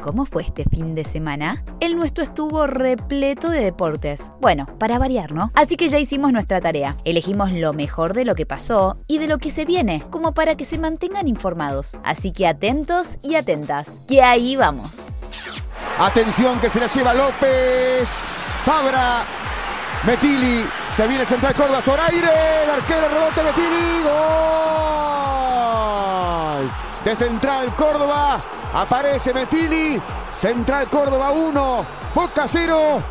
¿Cómo fue este fin de semana? El nuestro estuvo repleto de deportes. Bueno, para variar, ¿no? Así que ya hicimos nuestra tarea. Elegimos lo mejor de lo que pasó y de lo que se viene, como para que se mantengan informados. Así que atentos y atentas, que ahí vamos. Atención que se la lleva López. Fabra. Metili. Se viene Central Córdoba sobre aire. El arquero rebote Metili. Gol. De Central Córdoba. Aparece Metili. Central Córdoba 1. Boca 0.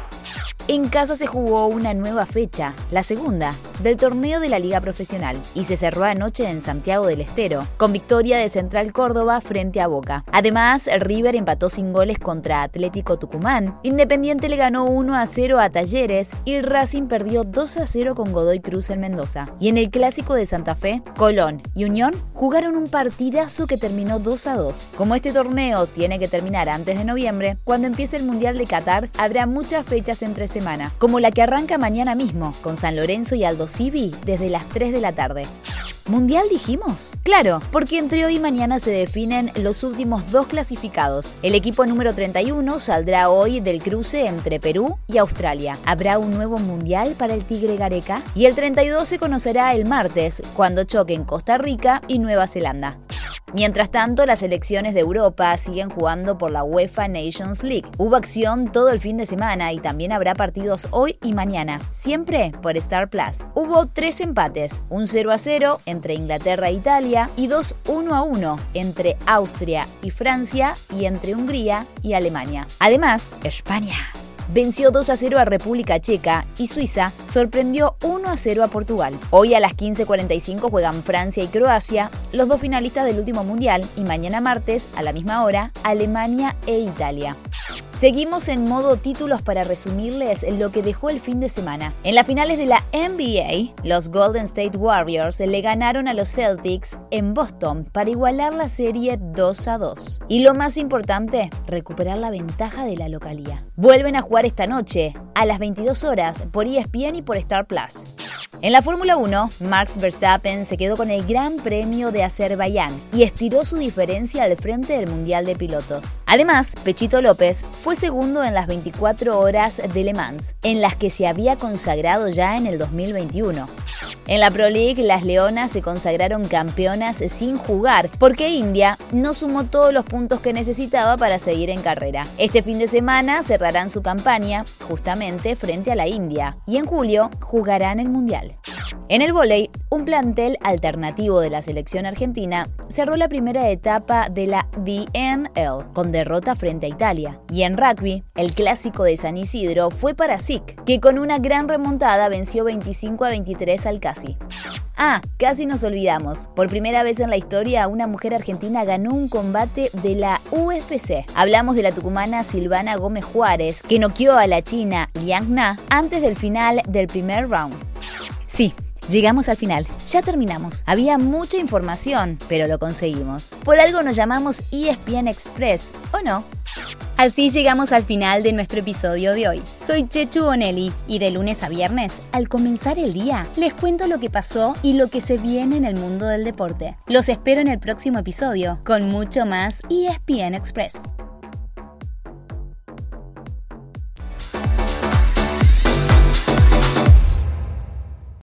En casa se jugó una nueva fecha, la segunda, del torneo de la Liga Profesional, y se cerró anoche en Santiago del Estero, con victoria de Central Córdoba frente a Boca. Además, River empató sin goles contra Atlético Tucumán, Independiente le ganó 1 a 0 a Talleres y Racing perdió 2 a 0 con Godoy Cruz en Mendoza. Y en el clásico de Santa Fe, Colón y Unión jugaron un partidazo que terminó 2 a 2. Como este torneo tiene que terminar antes de noviembre, cuando empiece el Mundial de Qatar, habrá muchas fechas entre semana, como la que arranca mañana mismo, con San Lorenzo y Aldo Civi desde las 3 de la tarde. ¿Mundial dijimos? Claro, porque entre hoy y mañana se definen los últimos dos clasificados. El equipo número 31 saldrá hoy del cruce entre Perú y Australia. Habrá un nuevo Mundial para el Tigre Gareca y el 32 se conocerá el martes, cuando choquen Costa Rica y Nueva Zelanda. Mientras tanto, las selecciones de Europa siguen jugando por la UEFA Nations League. Hubo acción todo el fin de semana y también habrá partidos hoy y mañana, siempre por Star Plus. Hubo tres empates, un 0 a 0 entre Inglaterra e Italia y dos 1 a 1 entre Austria y Francia y entre Hungría y Alemania. Además, España venció 2 a 0 a República Checa y Suiza sorprendió 1 a 0 a Portugal. Hoy a las 15.45 juegan Francia y Croacia, los dos finalistas del último mundial, y mañana martes, a la misma hora, Alemania e Italia. Seguimos en modo títulos para resumirles lo que dejó el fin de semana. En las finales de la NBA, los Golden State Warriors le ganaron a los Celtics en Boston para igualar la serie 2 a 2. Y lo más importante, recuperar la ventaja de la localía. Vuelven a jugar esta noche, a las 22 horas, por ESPN y por Star Plus. En la Fórmula 1, Max Verstappen se quedó con el Gran Premio de Azerbaiyán y estiró su diferencia al frente del Mundial de Pilotos. Además, Pechito López fue segundo en las 24 horas de Le Mans, en las que se había consagrado ya en el 2021. En la Pro League, las Leonas se consagraron campeonas sin jugar, porque India no sumó todos los puntos que necesitaba para seguir en carrera. Este fin de semana cerrarán su campaña justamente frente a la India y en julio jugarán el Mundial. En el vóley, un plantel alternativo de la selección argentina cerró la primera etapa de la BNL con derrota frente a Italia. Y en rugby, el clásico de San Isidro fue para SIC, que con una gran remontada venció 25 a 23 al Casi. Ah, casi nos olvidamos. Por primera vez en la historia, una mujer argentina ganó un combate de la UFC. Hablamos de la tucumana Silvana Gómez Juárez, que noqueó a la china Liang Na antes del final del primer round. Sí, llegamos al final. Ya terminamos. Había mucha información, pero lo conseguimos. Por algo nos llamamos ESPN Express, ¿o no? Así llegamos al final de nuestro episodio de hoy. Soy Chechu Bonelli y de lunes a viernes, al comenzar el día, les cuento lo que pasó y lo que se viene en el mundo del deporte. Los espero en el próximo episodio con mucho más ESPN Express.